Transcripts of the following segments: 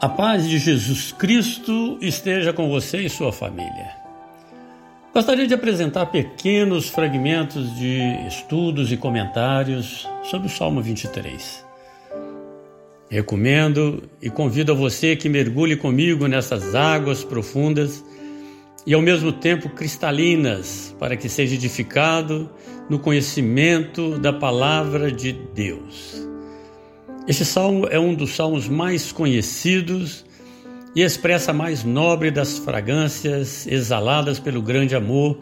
A paz de Jesus Cristo esteja com você e sua família. Gostaria de apresentar pequenos fragmentos de estudos e comentários sobre o Salmo 23. Recomendo e convido a você que mergulhe comigo nessas águas profundas e ao mesmo tempo cristalinas, para que seja edificado no conhecimento da palavra de Deus. Este salmo é um dos salmos mais conhecidos e expressa a mais nobre das fragrâncias exaladas pelo grande amor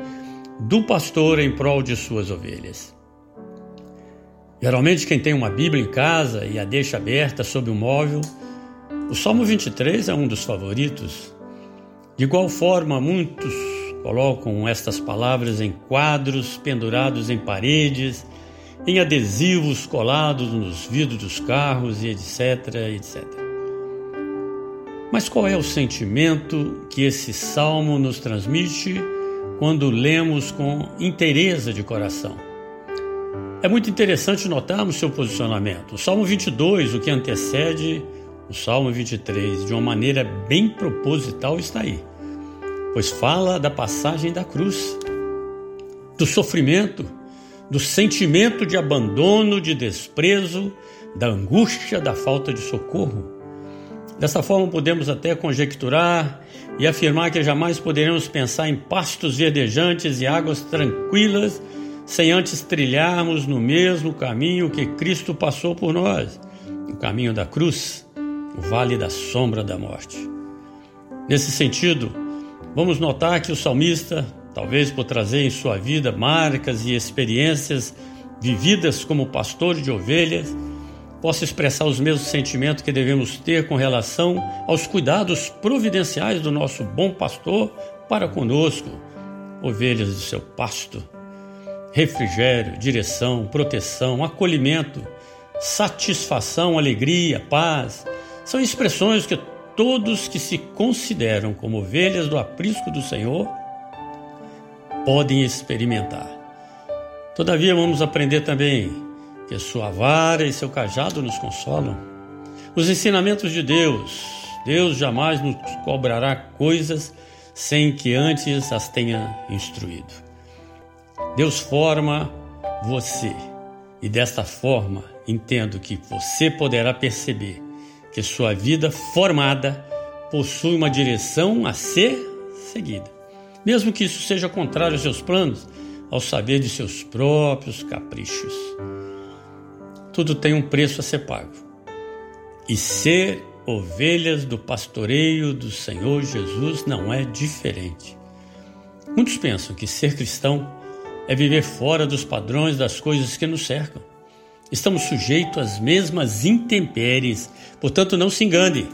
do pastor em prol de suas ovelhas. Geralmente, quem tem uma Bíblia em casa e a deixa aberta sob o móvel, o Salmo 23 é um dos favoritos. De igual forma, muitos colocam estas palavras em quadros pendurados em paredes em adesivos colados nos vidros dos carros e etc, etc. Mas qual é o sentimento que esse salmo nos transmite quando lemos com inteireza de coração? É muito interessante notarmos seu posicionamento. O Salmo 22, o que antecede o Salmo 23, de uma maneira bem proposital, está aí, pois fala da passagem da cruz, do sofrimento, do sentimento de abandono, de desprezo, da angústia, da falta de socorro. Dessa forma, podemos até conjecturar e afirmar que jamais poderemos pensar em pastos verdejantes e águas tranquilas sem antes trilharmos no mesmo caminho que Cristo passou por nós o caminho da cruz, o vale da sombra da morte. Nesse sentido, vamos notar que o salmista talvez por trazer em sua vida marcas e experiências vividas como pastor de ovelhas, possa expressar os mesmos sentimentos que devemos ter com relação aos cuidados providenciais do nosso bom pastor para conosco, ovelhas do seu pasto. Refrigério, direção, proteção, acolhimento, satisfação, alegria, paz, são expressões que todos que se consideram como ovelhas do aprisco do Senhor podem experimentar. Todavia, vamos aprender também que sua vara e seu cajado nos consolam. Os ensinamentos de Deus, Deus jamais nos cobrará coisas sem que antes as tenha instruído. Deus forma você e desta forma entendo que você poderá perceber que sua vida formada possui uma direção a ser seguida mesmo que isso seja contrário aos seus planos, ao saber de seus próprios caprichos. Tudo tem um preço a ser pago. E ser ovelhas do pastoreio do Senhor Jesus não é diferente. Muitos pensam que ser cristão é viver fora dos padrões das coisas que nos cercam. Estamos sujeitos às mesmas intempéries, portanto, não se engane.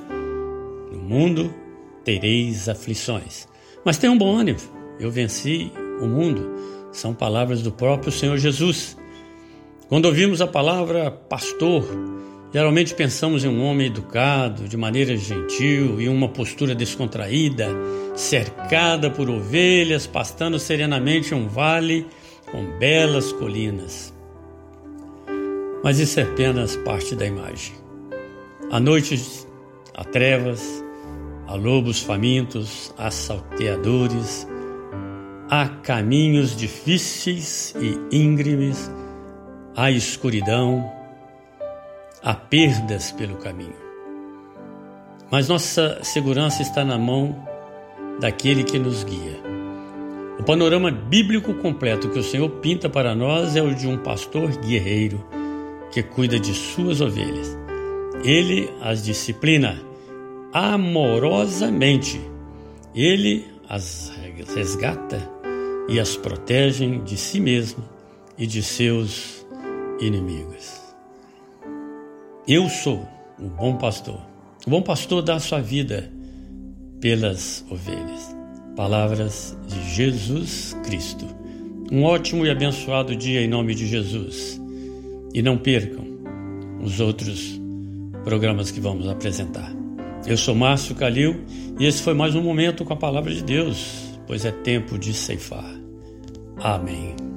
No mundo tereis aflições. Mas tenha um bom ânimo. Eu venci o mundo. São palavras do próprio Senhor Jesus. Quando ouvimos a palavra pastor, geralmente pensamos em um homem educado, de maneira gentil e uma postura descontraída, cercada por ovelhas, pastando serenamente um vale com belas colinas. Mas isso é apenas parte da imagem. À noite há trevas, Há lobos famintos, há salteadores, há caminhos difíceis e íngremes, há escuridão, há perdas pelo caminho. Mas nossa segurança está na mão daquele que nos guia. O panorama bíblico completo que o Senhor pinta para nós é o de um pastor guerreiro que cuida de suas ovelhas. Ele as disciplina amorosamente. Ele as resgata e as protege de si mesmo e de seus inimigos. Eu sou o bom pastor. O bom pastor dá sua vida pelas ovelhas. Palavras de Jesus Cristo. Um ótimo e abençoado dia em nome de Jesus. E não percam os outros programas que vamos apresentar. Eu sou Márcio Calil e esse foi mais um momento com a palavra de Deus, pois é tempo de ceifar. Amém.